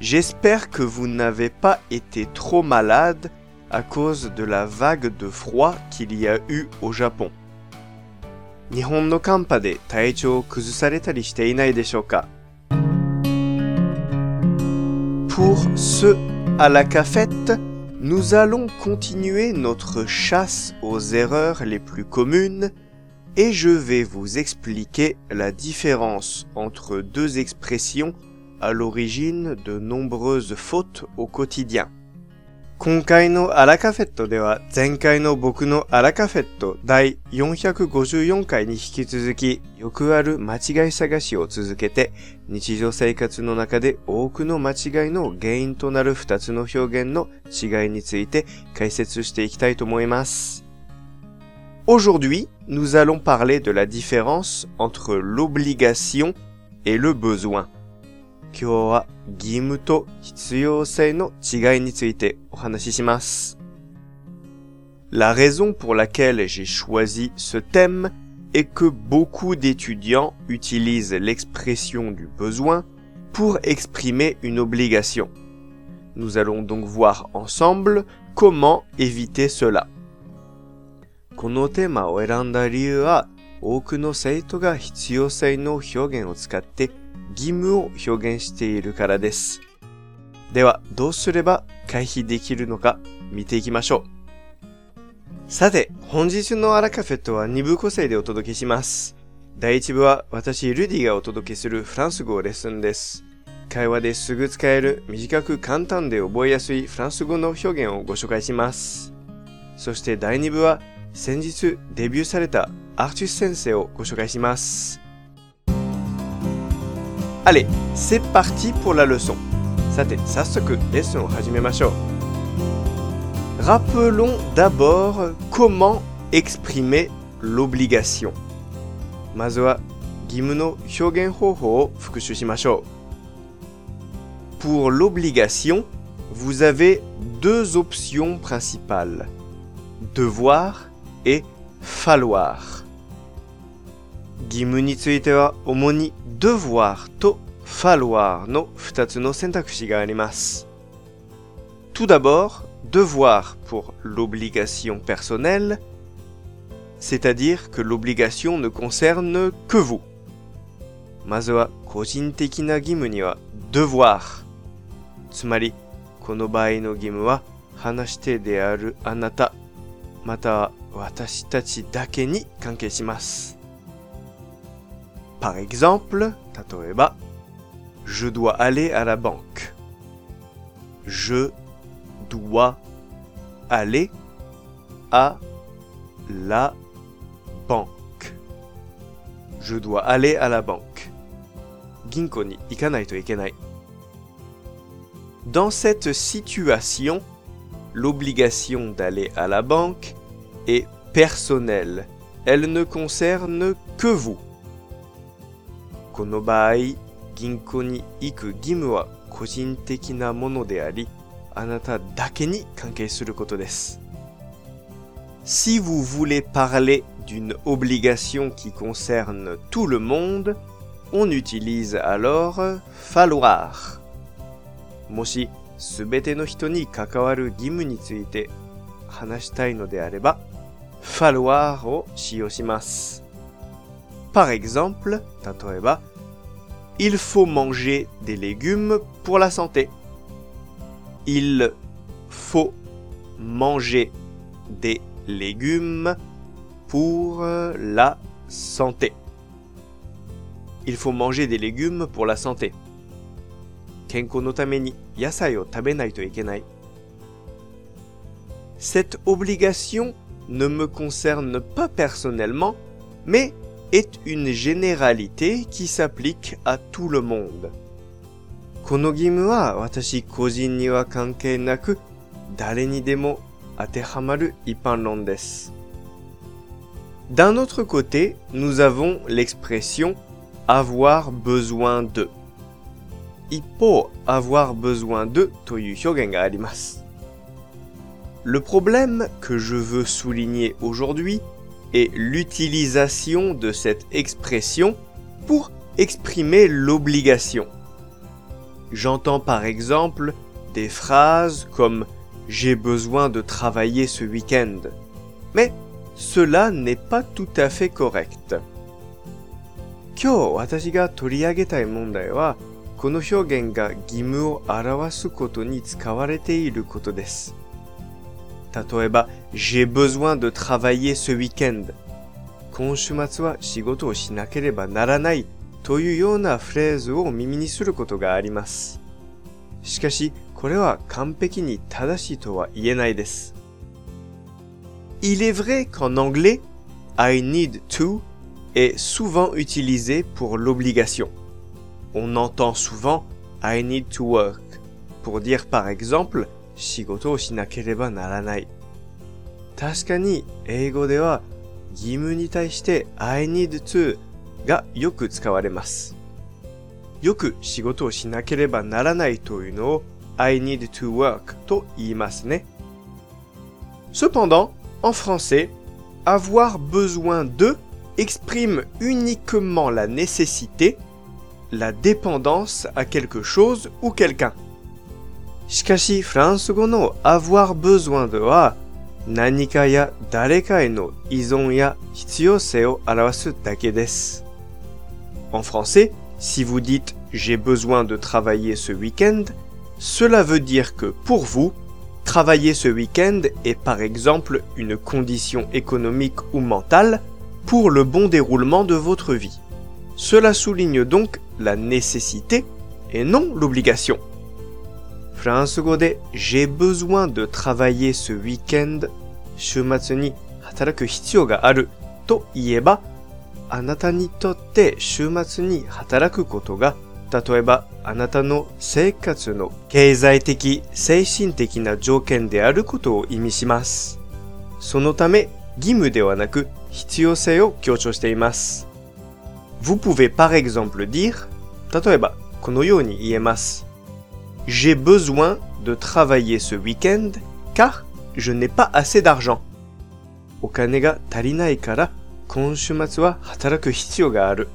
J'espère que vous n'avez pas été trop malade à cause de la vague de froid qu'il y a eu au Japon. Pour ce à la cafette, nous allons continuer notre chasse aux erreurs les plus communes et je vais vous expliquer la différence entre deux expressions à l'origine de nombreuses fautes au quotidien. 今回のアラカフェットでは前回の僕のアラカフェット第454回に引き続きよくある間違い探しを続けて日常生活の中で多くの間違いの原因となる2つの表現の違いについて解説していきたいと思います。Aujourd'hui, nous allons parler de la différence entre l'obligation et le besoin. 今日は義務と必要性の違いについてお話しします。La raison pour laquelle j'ai choisi ce thème est que beaucoup d'étudiants utilisent l'expression du besoin pour exprimer une obligation. Nous allons donc voir ensemble comment éviter cela. このテーマを選んだ理由は、多くの生徒が必要性の表現を使って 義務を表現しているからです。では、どうすれば回避できるのか見ていきましょう。さて、本日のアラカフェットは2部構成でお届けします。第1部は私、ルディがお届けするフランス語レッスンです。会話ですぐ使える短く簡単で覚えやすいフランス語の表現をご紹介します。そして第2部は先日デビューされたアーチュス先生をご紹介します。Allez, c'est parti pour la leçon. さて、早速レッスンを始めましょう。Rappelons d'abord comment exprimer l'obligation. まずは義務の表現方法を復習しましょう。Pour l'obligation, vous avez deux options principales. Devoir et falloir. 義務については主に devoir と falloir の2つの選択肢があります。Tout d'abord, devoir pour l'obligation personnelle, c'est-à-dire que l'obligation ne concerne que vous. まずは個人的な義務には devoir つまりこの場合の義務は話し手であるあなたまたは私たちだけに関係します。 par exemple, tatoeba, je dois aller à la banque. Je dois aller à la banque. Je dois aller à la banque. Ginko ni ikanai. Dans cette situation, l'obligation d'aller à la banque est personnelle. Elle ne concerne que vous. この場合、銀行に行く義務は個人的なものであり、あなただけに関係することです。Si vous voulez parler d'une obligation qui concerne tout le monde, on utilise alors falloir. もし、すべての人に関わる義務について話したいのであれば、falloir を使用します。Par exemple, 例えば、Il faut manger des légumes pour la santé. Il faut manger des légumes pour la santé. Il faut manger des légumes pour la santé. Cette obligation ne me concerne pas personnellement, mais est une généralité qui s'applique à tout le monde. この義務は私個人には関係なく、誰にでも当てはまる一般論です。D'un autre côté, nous avons l'expression avoir besoin de. 一方、avoir besoin de という表現があります。Le problème que je veux souligner aujourd'hui est l'utilisation de cette expression pour exprimer l'obligation. J'entends par exemple des phrases comme j'ai besoin de travailler ce week-end. Mais cela n'est pas tout à fait correct. 今日私が取り上げたい問題は、この表現が義務を表すことに使われていることです。 例えば、j'ai besoin de travailler ce week-end。今週末は仕事をしなければならないというようなフレーズを耳にすることがあります。しかし、これは完璧に正しいとは言えないです。Il est vrai qu'en anglais, I need to est souvent utilisé pour l'obligation. On entend souvent I need to work pour dire par exemple 仕事をしなければならない。確かに英語では義務に対して I need to がよく使われます。よく仕事をしなければならないというのを I need to work と言いますね。Cependant, en français, avoir besoin de exprime uniquement la nécessité, la dépendance à quelque chose ou quelqu'un. しかし、フランス語の avoir besoin de は何かや誰かへの依存や必要性を表すだけです。En français, si vous dites j'ai besoin de travailler ce week-end, cela veut dire que pour vous, travailler ce week-end est par exemple une condition économique ou mentale pour le bon déroulement de votre vie. Cela souligne donc la nécessité et non l'obligation. France de j'ai besoin de travailler ce week-end 週末に働く必要があると言えば、あなたにとって週末に働くことが、例えばあなたの生活の経済的、精神的な条件であることを意味します。そのため、義務ではなく必要性を強調しています。Vous pouvez par exemple dire 例えばこのように言えます。J'ai besoin de travailler ce week-end car je n'ai pas assez d'argent. お金が足りないから今週末は働く必要がある。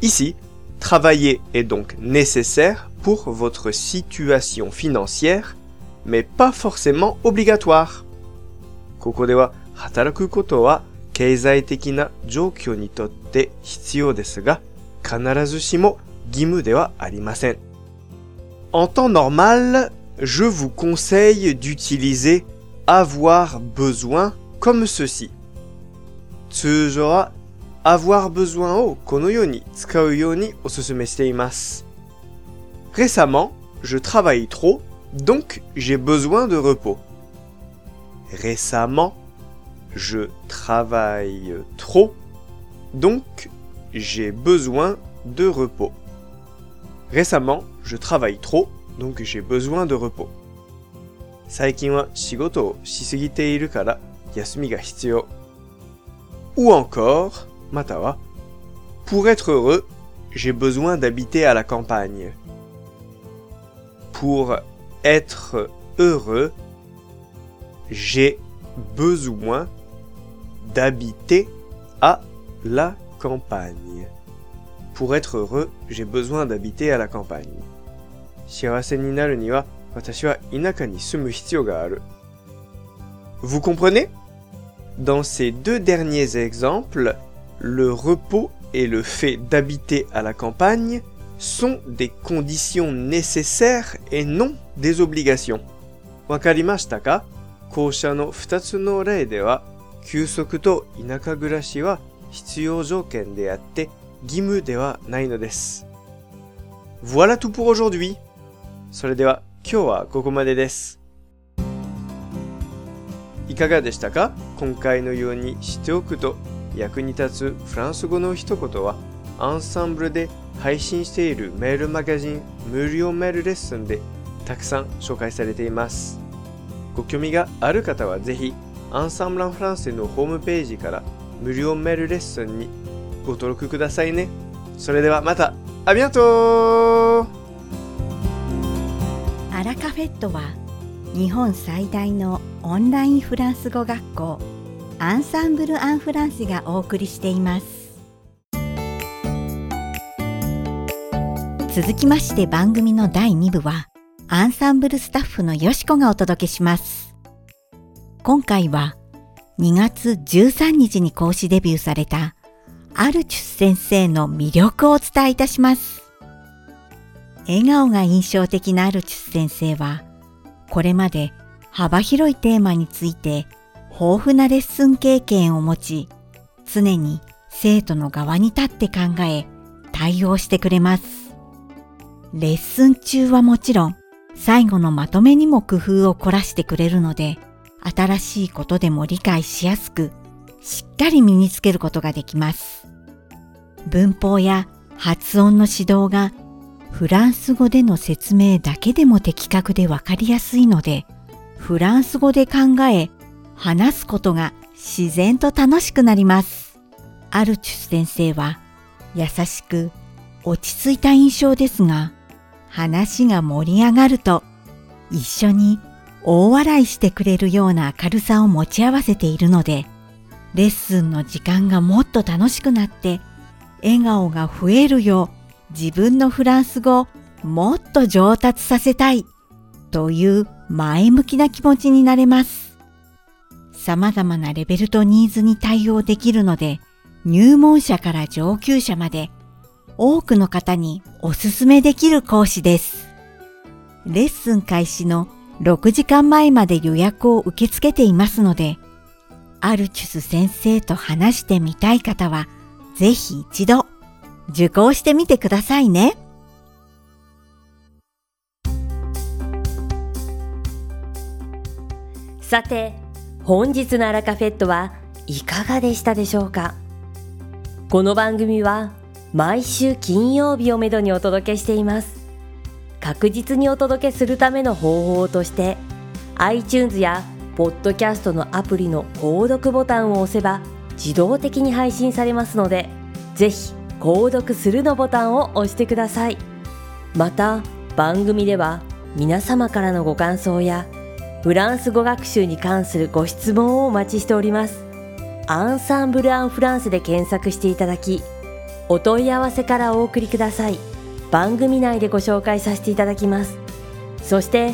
Ici, travailler est donc nécessaire pour votre situation financière, mais pas forcément obligatoire. ここでは働くことは経済的な状況にとって必要ですが、必ずしも義務ではありません。 en temps normal, je vous conseille d'utiliser avoir besoin comme ceci. Tsujora avoir besoin au konoyoni Récemment, je travaille trop, donc j'ai besoin de repos. Récemment, je travaille trop, donc j'ai besoin de repos. Récemment, je travaille trop, donc j'ai besoin de repos. 最近は仕事をしすぎているから休みが必要。Ou encore, または Pour être heureux, j'ai besoin d'habiter à la campagne. Pour être heureux, j'ai besoin d'habiter à la campagne. Pour être heureux, j'ai besoin d'habiter à la campagne. 幸せになるには私は田舎に住む必要がある。Vous comprenez Dans ces deux derniers exemples, le repos et le fait d'habiter à la campagne sont des conditions nécessaires et non des obligations. わかりましたか校舎の2つの例では、休息と田舎暮らしは必要条件であって 義務ではないのです。Voilà tout pour aujourd'hui! それでは今日はここまでです。いかがでしたか？今回のように知っておくと役に立つフランス語の一言はアンサンブルで配信しているメールマガジン無料メールレッスンでたくさん紹介されています。ご興味がある方はぜひアンサンブランフランセのホームページから無料メールレッスンにご登録くださいね。それではまた、ありがとう。アラカフェットは日本最大のオンラインフランス語学校アンサンブル・アン・フランセがお送りしています。続きまして番組の第2部はアンサンブルスタッフのよしこがお届けします。今回は2月13日に講師デビューされたアルチュス先生の魅力をお伝えいたします笑顔が印象的なアルチュス先生はこれまで幅広いテーマについて豊富なレッスン経験を持ち、常に生徒の側に立って考え、対応してくれます。レッスン中はもちろん、最後のまとめにも工夫を凝らしてくれるので、新しいことでも理解しやすく、しっかり身につけることができます。文法や発音の指導がフランス語での説明だけでも的確でわかりやすいので、フランス語で考え、話すことが自然と楽しくなります。アルチュス先生は優しく落ち着いた印象ですが、話が盛り上がると一緒に大笑いしてくれるような明るさを持ち合わせているので、レッスンの時間がもっと楽しくなって笑顔が増えるよう自分のフランス語をもっと上達させたいという前向きな気持ちになれます。様々なレベルとニーズに対応できるので、入門者から上級者まで多くの方におすすめできる講師です。レッスン開始の6時間前まで予約を受け付けていますので、アルチュス先生と話してみたい方は、ぜひ一度受講してみてくださいね。さて、本日のアラカフェットはいかがでしたでしょうか？この番組は毎週金曜日をめどにお届けしています。確実にお届けするための方法として iTunes やポッドキャストのアプリの購読ボタンを押せば自動的に配信されますのでぜひ購読するのボタンを押してくださいまた番組では皆様からのご感想やフランス語学習に関するご質問をお待ちしております。アンサンブル・アン・フランスで検索していただき、お問い合わせからお送りください。番組内でご紹介させていただきます。そして、